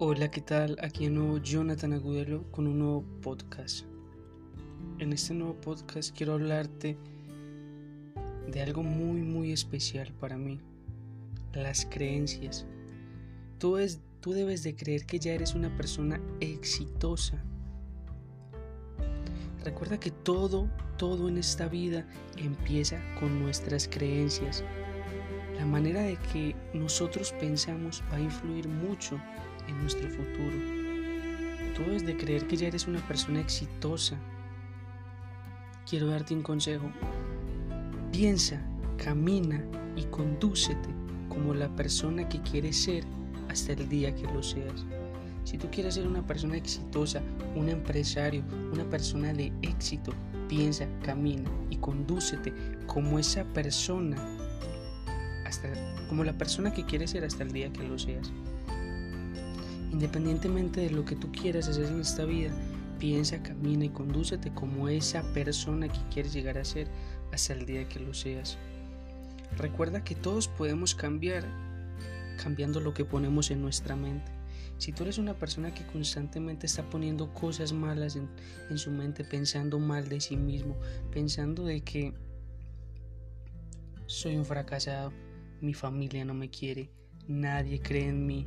Hola, ¿qué tal? Aquí de nuevo Jonathan Agudelo con un nuevo podcast. En este nuevo podcast quiero hablarte de algo muy muy especial para mí, las creencias. Tú, es, tú debes de creer que ya eres una persona exitosa. Recuerda que todo, todo en esta vida empieza con nuestras creencias. La manera de que nosotros pensamos va a influir mucho en nuestro futuro. Tú debes de creer que ya eres una persona exitosa. Quiero darte un consejo. Piensa, camina y condúcete como la persona que quieres ser hasta el día que lo seas. Si tú quieres ser una persona exitosa, un empresario, una persona de éxito, piensa, camina y condúcete como esa persona como la persona que quieres ser hasta el día que lo seas. Independientemente de lo que tú quieras hacer en esta vida, piensa, camina y condúcete como esa persona que quieres llegar a ser hasta el día que lo seas. Recuerda que todos podemos cambiar cambiando lo que ponemos en nuestra mente. Si tú eres una persona que constantemente está poniendo cosas malas en, en, su mente, pensando mal de sí mismo, pensando de que soy un fracasado, mi familia no me quiere, nadie cree en mí,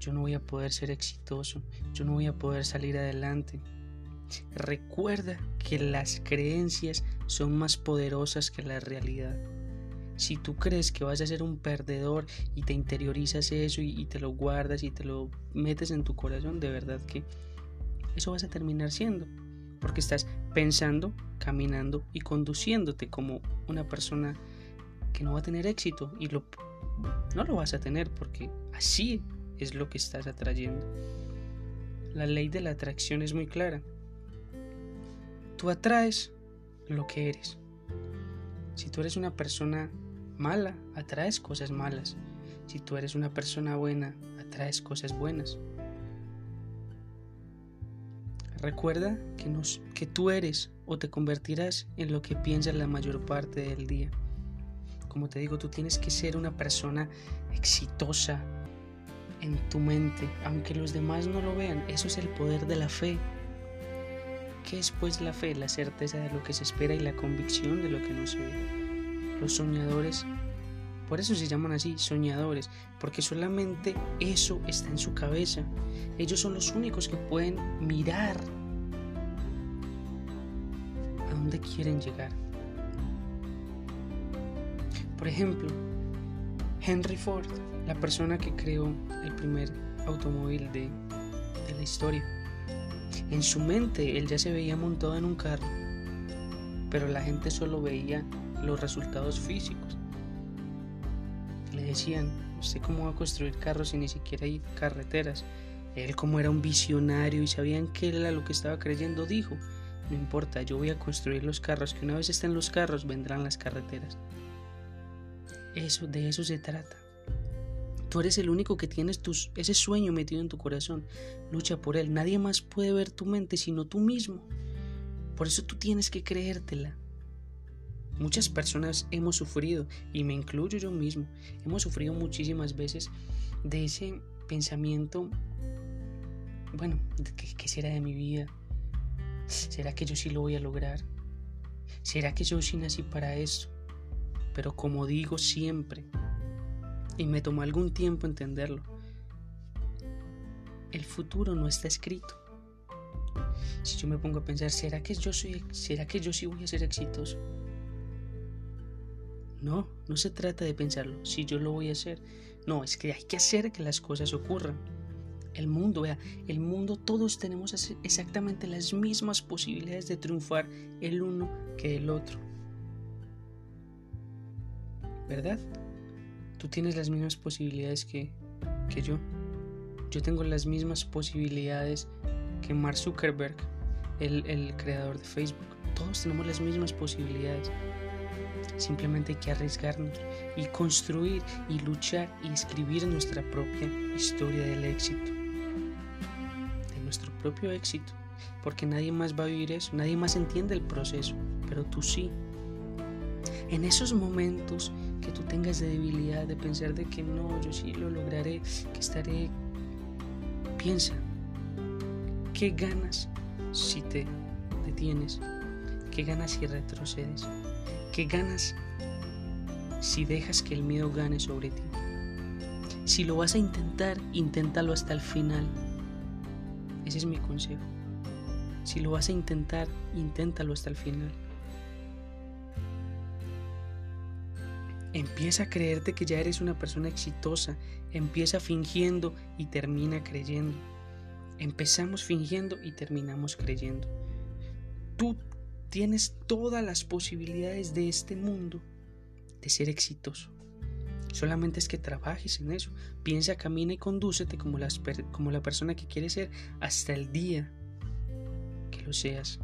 yo no voy a poder ser exitoso, yo no voy a poder salir adelante. Recuerda que las creencias son más poderosas que la realidad. Si tú crees que vas a ser un perdedor y te interiorizas eso y, te lo guardas y te lo metes en tu corazón, de verdad que eso vas a terminar siendo. Porque estás pensando, caminando y conduciéndote como una persona que no va a tener éxito y lo, no lo vas a tener porque así es lo que estás atrayendo. La ley de la atracción es muy clara. Tú atraes lo que eres. Si tú eres una persona mala, atraes cosas malas. Si tú eres una persona buena, atraes cosas buenas. Recuerda que, nos, que tú eres o te convertirás en lo que piensas la mayor parte del día. Como te digo, tú tienes que ser una persona exitosa en tu mente, aunque los demás no lo vean. Eso es el poder de la fe. ¿Qué es pues la fe? La certeza de lo que se espera y la convicción de lo que no se ve. Los soñadores, por eso se llaman así, soñadores, porque solamente eso está en su cabeza. Ellos son los únicos que pueden mirar a dónde quieren llegar. Por ejemplo, Henry Ford, la persona que creó el primer automóvil de, la historia. En su mente él ya se veía montado en un carro, pero la gente solo veía los resultados físicos. Le decían, ¿usted cómo va a construir carros si ni siquiera hay carreteras? Él como era un visionario y sabían que era lo que estaba creyendo, dijo, no importa, yo voy a construir los carros, que una vez estén los carros vendrán las carreteras. Eso, de eso se trata. Tú eres el único que tienes tus, ese sueño metido en tu corazón. Lucha por él. Nadie más puede ver tu mente sino tú mismo. Por eso tú tienes que creértela. Muchas personas hemos sufrido, y me incluyo yo mismo, hemos sufrido muchísimas veces de ese pensamiento, bueno, ¿qué, ¿qué será de mi vida? ¿Será que yo sí lo voy a lograr? ¿Será que yo sí nací para esto? Pero como digo siempre, y me tomó algún tiempo entenderlo, el futuro no está escrito. Si yo me pongo a pensar, ¿será que yo soy, será que yo sí voy a ser exitoso? No, no se trata de pensarlo, si yo lo voy a hacer. No, es que hay que hacer que las cosas ocurran. El mundo, vea, el mundo todos tenemos exactamente las mismas posibilidades de triunfar el uno que el otro. ¿Verdad? Tú tienes las mismas posibilidades que, que yo. Yo tengo las mismas posibilidades que Mark Zuckerberg, el, el creador de Facebook. Todos tenemos las mismas posibilidades. Simplemente hay que arriesgarnos y construir y luchar y escribir nuestra propia historia del éxito. De nuestro propio éxito. Porque nadie más va a vivir eso, nadie más entiende el proceso, pero tú sí. En esos momentos que tú tengas de debilidad, de pensar de que no, yo sí lo lograré, que estaré Piensa, ¿qué ganas si te detienes? ¿Qué ganas si retrocedes? ¿Qué ganas si dejas que el miedo gane sobre ti? Si lo vas a intentar, inténtalo hasta el final. Ese es mi consejo. Si lo vas a intentar, inténtalo hasta el final. Empieza a creerte que ya eres una persona exitosa. Empieza fingiendo y termina creyendo. Empezamos fingiendo y terminamos creyendo. Tú tienes todas las posibilidades de este mundo de ser exitoso. Solamente es que trabajes en eso. Piensa, camina y condúcete como, como la persona que quieres ser hasta el día que lo seas.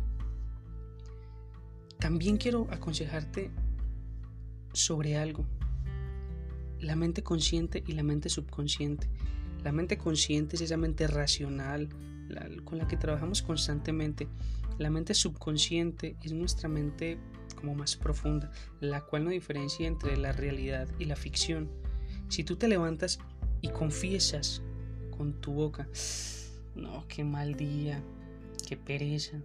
También quiero aconsejarte sobre algo. La mente consciente y la mente subconsciente. La mente consciente es esa mente racional con la que trabajamos constantemente. La mente subconsciente es nuestra mente como más profunda, la cual no diferencia entre la realidad y la ficción. Si tú te levantas y confiesas con tu boca, no, qué mal día, qué pereza,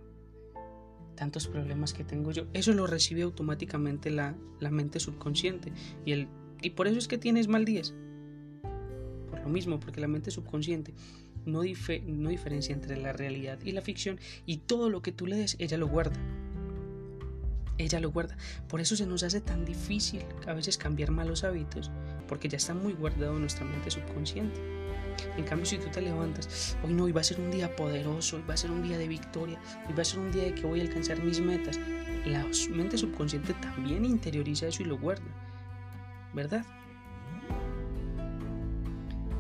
tantos problemas que tengo yo. Eso lo recibe automáticamente la, mente subconsciente. Y, el, y por eso es que tienes mal días. Por lo mismo, porque la mente subconsciente no, no diferencia entre la realidad y la ficción. Y todo lo que tú le des, ella lo guarda. Ella lo guarda. Por eso se nos hace tan difícil a veces cambiar malos hábitos, porque ya está muy guardado en nuestra mente subconsciente. En cambio, si tú te levantas, hoy no, hoy va a ser un día poderoso, hoy va a ser un día de victoria, hoy va a ser un día de que voy a alcanzar mis metas, la mente subconsciente también interioriza eso y lo guarda, ¿verdad?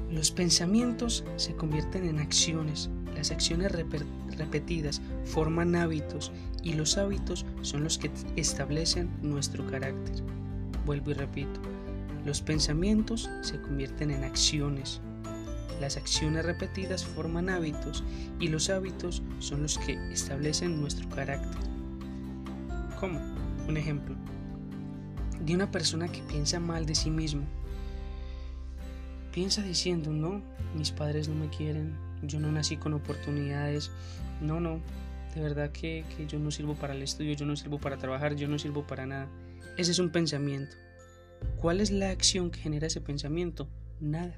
Los pensamientos se convierten en acciones, las acciones repetidas forman hábitos y los hábitos son los que establecen nuestro carácter. Vuelvo y repito, los pensamientos se convierten en acciones, las acciones repetidas forman hábitos y los hábitos son los que establecen nuestro carácter. ¿Cómo? Un ejemplo. De una persona que piensa mal de sí mismo. Piensa diciendo, no, mis padres no me quieren, yo no nací con oportunidades, no, no, de verdad que, que yo no sirvo para el estudio, yo no sirvo para trabajar, yo no sirvo para nada. Ese es un pensamiento. ¿Cuál es la acción que genera ese pensamiento? Nada.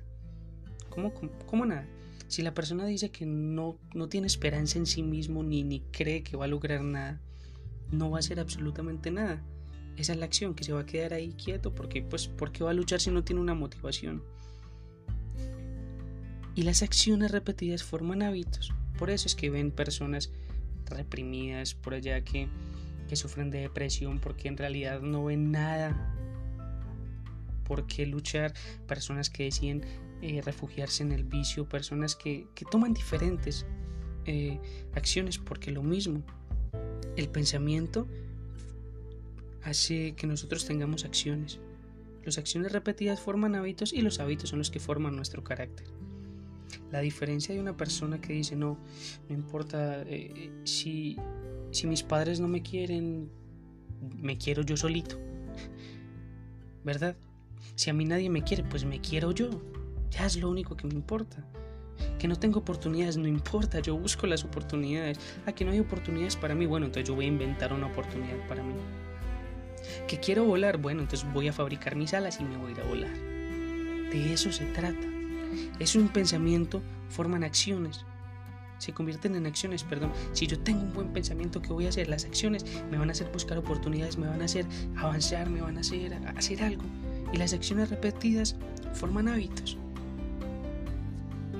¿Cómo, nada? Si la persona dice que no, no tiene esperanza en sí mismo ni, ni cree que va a lograr nada, no va a hacer absolutamente nada. Esa es la acción, que se va a quedar ahí quieto porque, pues, ¿por qué va a luchar si no tiene una motivación? Y las acciones repetidas forman hábitos. Por eso es que ven personas reprimidas por allá que, que sufren de depresión porque en realidad no ven nada por qué luchar, personas que deciden eh, refugiarse en el vicio, personas que, toman diferentes eh, acciones porque lo mismo, el pensamiento hace que nosotros tengamos acciones. Las acciones repetidas forman hábitos y los hábitos son los que forman nuestro carácter. La diferencia de una persona que dice, no, no importa eh, si, si mis padres no me quieren, me quiero yo solito. ¿Verdad? Si a mí nadie me quiere, pues me quiero yo. Ya es lo único que me importa. Que no tengo oportunidades, no importa, yo busco las oportunidades. Aquí no hay oportunidades para mí, bueno, entonces yo voy a inventar una oportunidad para mí. Que quiero volar, bueno, entonces voy a fabricar mis alas y me voy a ir a volar. De eso se trata. Es un pensamiento, forman acciones. Se convierten en acciones, perdón. Si yo tengo un buen pensamiento, ¿qué voy a hacer? Las acciones me van a hacer buscar oportunidades, me van a hacer avanzar, me van a hacer hacer algo. Y las acciones repetidas forman hábitos.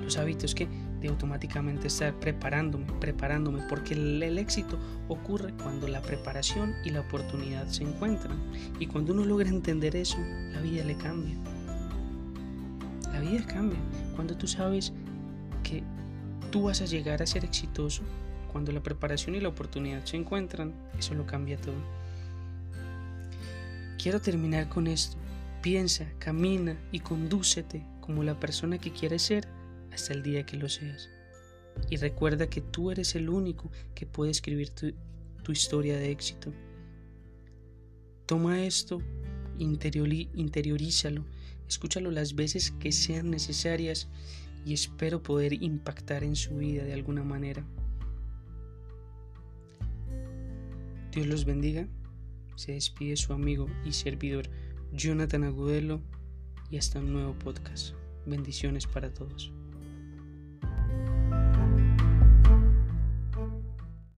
Los hábitos que de automáticamente estar preparándome, preparándome, porque el, el, éxito ocurre cuando la preparación y la oportunidad se encuentran. Y cuando uno logra entender eso, la vida le cambia. La vida cambia. Cuando tú sabes que tú vas a llegar a ser exitoso, cuando la preparación y la oportunidad se encuentran, eso lo cambia todo. Quiero terminar con esto. Piensa, camina y condúcete como la persona que quieres ser hasta el día que lo seas. Y recuerda que tú eres el único que puede escribir tu, historia de éxito. Toma esto, interiorízalo, escúchalo las veces que sean necesarias y espero poder impactar en su vida de alguna manera. Dios los bendiga. Se despide su amigo y servidor Jonathan Agudelo y hasta un nuevo podcast. Bendiciones para todos.